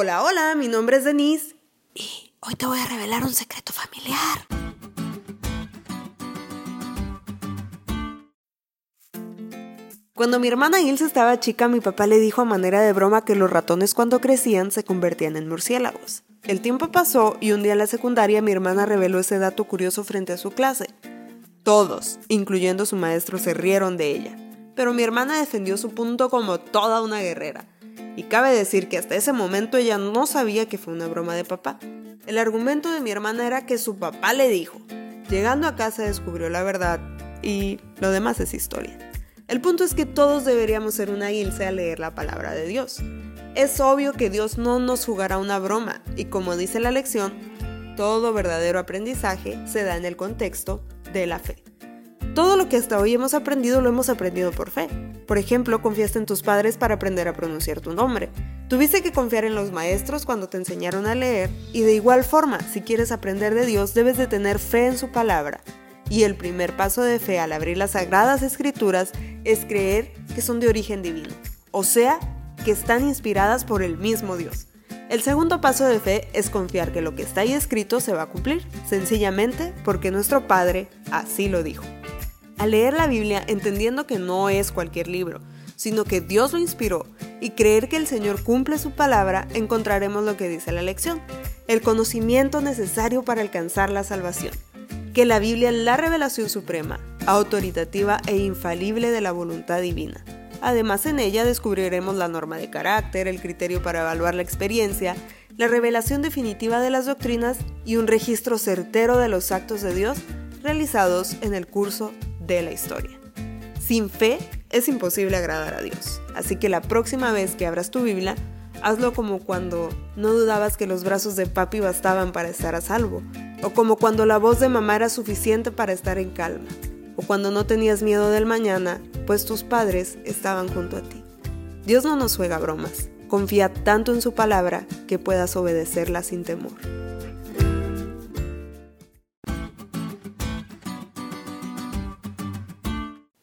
Hola, hola, mi nombre es Denise y hoy te voy a revelar un secreto familiar. Cuando mi hermana Ilse estaba chica, mi papá le dijo a manera de broma que los ratones cuando crecían se convertían en murciélagos. El tiempo pasó y un día en la secundaria mi hermana reveló ese dato curioso frente a su clase. Todos, incluyendo su maestro, se rieron de ella, pero mi hermana defendió su punto como toda una guerrera. Y cabe decir que hasta ese momento ella no sabía que fue una broma de papá. El argumento de mi hermana era que su papá le dijo. Llegando a casa descubrió la verdad y lo demás es historia. El punto es que todos deberíamos ser una Ilse a leer la palabra de Dios. Es obvio que Dios no nos jugará una broma y como dice la lección, todo verdadero aprendizaje se da en el contexto de la fe. Todo lo que hasta hoy hemos aprendido lo hemos aprendido por fe. Por ejemplo, confiaste en tus padres para aprender a pronunciar tu nombre. Tuviste que confiar en los maestros cuando te enseñaron a leer y de igual forma, si quieres aprender de Dios, debes de tener fe en su palabra. Y el primer paso de fe al abrir las sagradas escrituras es creer que son de origen divino, o sea, que están inspiradas por el mismo Dios. El segundo paso de fe es confiar que lo que está ahí escrito se va a cumplir, sencillamente porque nuestro Padre así lo dijo. Al leer la Biblia entendiendo que no es cualquier libro, sino que Dios lo inspiró, y creer que el Señor cumple su palabra, encontraremos lo que dice la lección, el conocimiento necesario para alcanzar la salvación que la Biblia es la revelación suprema, autoritativa e infalible de la voluntad divina. Además, en ella descubriremos la norma de carácter, el criterio para evaluar la experiencia, la revelación definitiva de las doctrinas y un registro certero de los actos de Dios realizados en el curso de la historia. Sin fe es imposible agradar a Dios, así que la próxima vez que abras tu Biblia, hazlo como cuando no dudabas que los brazos de papi bastaban para estar a salvo, o como cuando la voz de mamá era suficiente para estar en calma, o cuando no tenías miedo del mañana, pues tus padres estaban junto a ti. Dios no nos juega bromas, confía tanto en su palabra que puedas obedecerla sin temor.